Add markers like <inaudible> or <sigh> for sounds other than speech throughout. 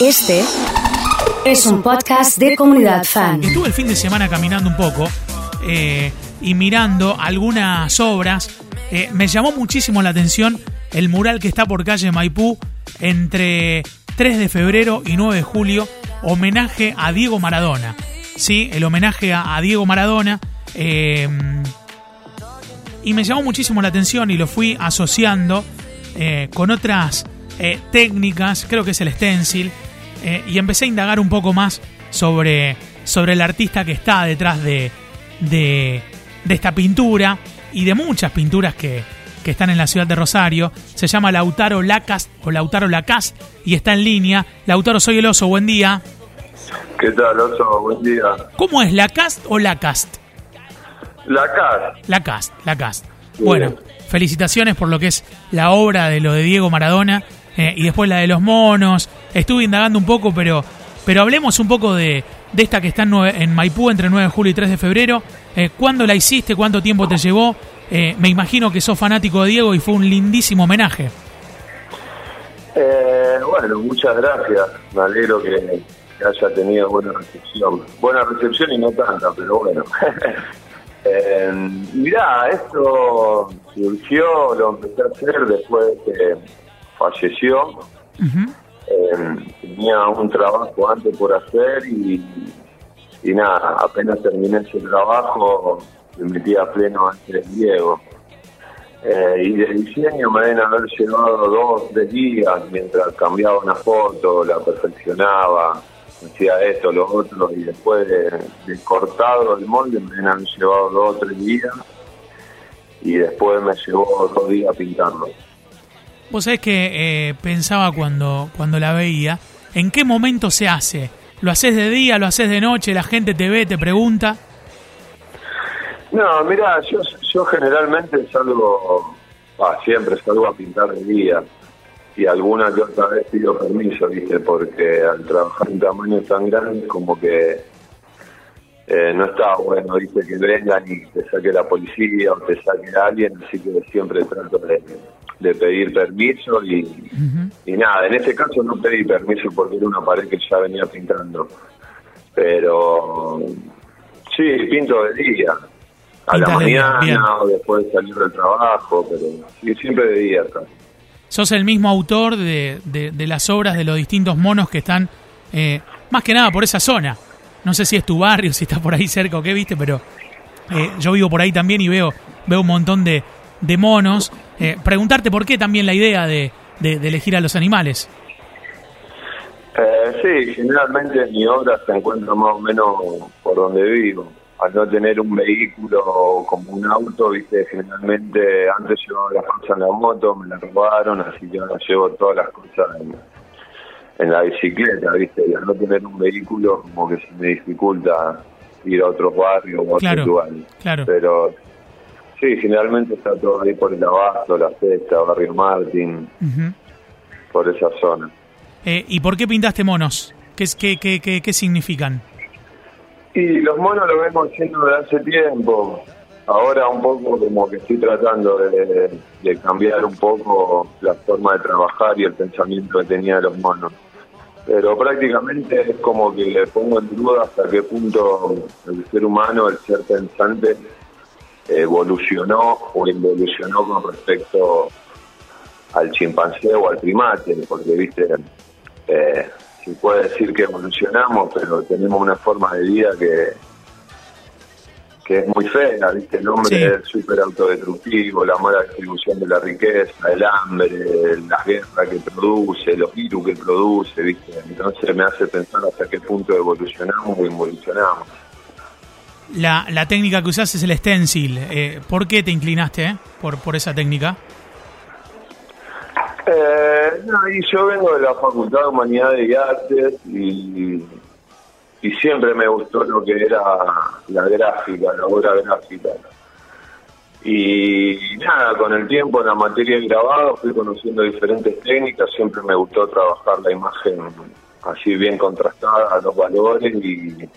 Este es un podcast de comunidad fan. Estuve el fin de semana caminando un poco eh, y mirando algunas obras. Eh, me llamó muchísimo la atención el mural que está por calle Maipú entre 3 de febrero y 9 de julio, homenaje a Diego Maradona. Sí, el homenaje a, Diego Maradona. eh, y me llamó muchísimo la atención y lo fui asociando con otras técnicas, creo que es el stencil, eh, y empecé a indagar un poco más sobre, sobre el artista que está detrás de, de, de esta pintura y de muchas pinturas que, que están en la ciudad de Rosario. Se llama Lautaro Lacast o Lautaro Lacast y está en línea. Lautaro, soy el oso, buen día. ¿Qué tal, Oso? Buen día. ¿Cómo es Lacast o Lacast? Lacast, Lacast. Bien. Bueno, felicitaciones por lo que es la obra de lo de Diego Maradona eh, y después la de los monos. Estuve indagando un poco, pero, pero hablemos un poco de, de esta que está en, Maipú entre 9 de julio y 3 de febrero. Eh, ¿Cuándo la hiciste? ¿Cuánto tiempo te llevó? Eh, me imagino que sos fanático de Diego y fue un lindísimo homenaje. Bueno, muchas gracias. Me alegro que, que haya tenido buena recepción. Buena recepción y no tanta, pero bueno. <laughs> eh, mirá, esto surgió, lo empecé a hacer después de falleció. Eh, tenía un trabajo antes por hacer y, y nada, apenas terminé ese trabajo, me metí a pleno ante Diego. Eh, y de diseño me deben haber llevado dos, tres días mientras cambiaba una foto, la perfeccionaba, hacía esto, lo otro, y después de, de cortado el molde me deben haber llevado dos o tres días y después me llevó dos días pintarlo. Vos sabés que eh, pensaba cuando, cuando la veía, ¿en qué momento se hace? ¿Lo haces de día, lo haces de noche? ¿La gente te ve, te pregunta? No, mira, yo, yo generalmente salgo, ah, siempre salgo a pintar de día y alguna que otra vez pido permiso, ¿viste? Porque al trabajar en tamaño tan grande como que eh, no está bueno, ¿viste? Que vengan y te saque la policía o te saque alguien, así que siempre trato de, de pedir permiso y, y nada, en este caso no pedí permiso porque era una pared que ya venía pintando, pero sí, pinto de día. A la de día, mañana o después de salir del trabajo, pero sí, siempre de día acá. sos el mismo autor de, de- de las obras de los distintos monos que están eh, más que nada por esa zona. No sé si es tu barrio, <laughs> si estás por ahí cerca o qué, viste, pero eh, yo vivo por ahí también y veo, veo un montón de, de monos. Eh, preguntarte por qué también la idea de, de- de elegir a los animales. Eh, sí, generalmente mi obra se encuentra más o menos por donde vivo. Al no tener un vehículo como un auto, viste, generalmente antes llevaba las cosas en la moto, me la robaron, así que ahora llevo todas las cosas en, en la bicicleta, viste, y al no tener un vehículo como que se me dificulta ir a otros barrios o a otros Claro, lugares. claro. Pero sí, generalmente está todo ahí por el Abasto, La Cesta, Barrio Martín, por esa zona. Eh, ¿Y por qué pintaste monos? ¿Qué, qué, qué, qué, qué significan? Y los monos lo vengo haciendo desde hace tiempo. Ahora un poco como que estoy tratando de, de cambiar un poco la forma de trabajar y el pensamiento que tenía de los monos. Pero prácticamente es como que le pongo en duda hasta qué punto el ser humano, el ser pensante, evolucionó o involucionó con respecto al chimpancé o al primate, porque viste, eh, se puede decir que evolucionamos, pero tenemos una forma de vida que que es muy fea, ¿viste? El hombre Sí. es súper autodestructivo, la mala distribución de la riqueza, el hambre, la guerra que produce, los virus que produce, ¿viste? Entonces me hace pensar hasta qué punto evolucionamos o involucionamos. La, la técnica que usás es el stencil. Eh, ¿Por qué te inclinaste eh, por, por esa técnica? Eh, no, y yo vengo de la Facultad de Humanidades y Artes y, y siempre me gustó lo que era la gráfica, la obra gráfica. Y nada, con el tiempo en la materia de grabado fui conociendo diferentes técnicas, siempre me gustó trabajar la imagen así bien contrastada, los valores y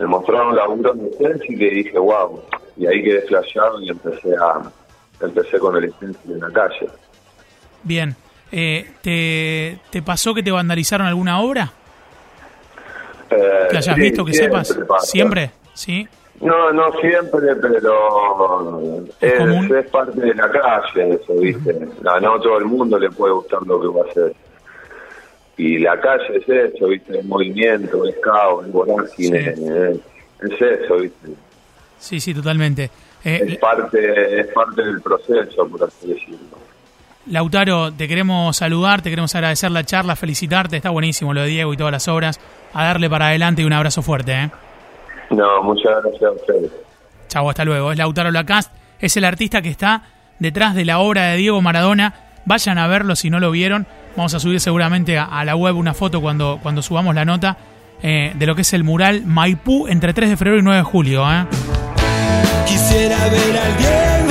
me mostraron laburos de stencil y dije, wow, y ahí quedé flasheado y empecé a empecé con el stencil en la calle. Bien. Eh, ¿te, ¿Te pasó que te vandalizaron alguna obra? Eh, Que hayas sí, visto, que siempre sepas. pasa. ¿Siempre? ¿Sí? No, no siempre, pero Es es, parte de la calle eso, ¿viste? No, no todo el mundo le puede gustar lo que va a hacer. Y la calle es eso, ¿viste? Es movimiento, es caos, es vorágine, Sí. es, es eso, ¿viste? Sí, sí, totalmente. Eh, Es parte, es parte del proceso, por así decirlo. Lautaro, te queremos saludar, te queremos agradecer la charla, felicitarte, está buenísimo lo de Diego y todas las obras. A darle para adelante y un abrazo fuerte. ¿eh? No, muchas gracias a ustedes. Chau, hasta luego. Es Lautaro Lacast, es el artista que está detrás de la obra de Diego Maradona. Vayan a verlo si no lo vieron. Vamos a subir seguramente a, a la web una foto cuando, cuando subamos la nota eh, de lo que es el mural Maipú entre 3 de febrero y 9 de julio. ¿eh? Quisiera ver al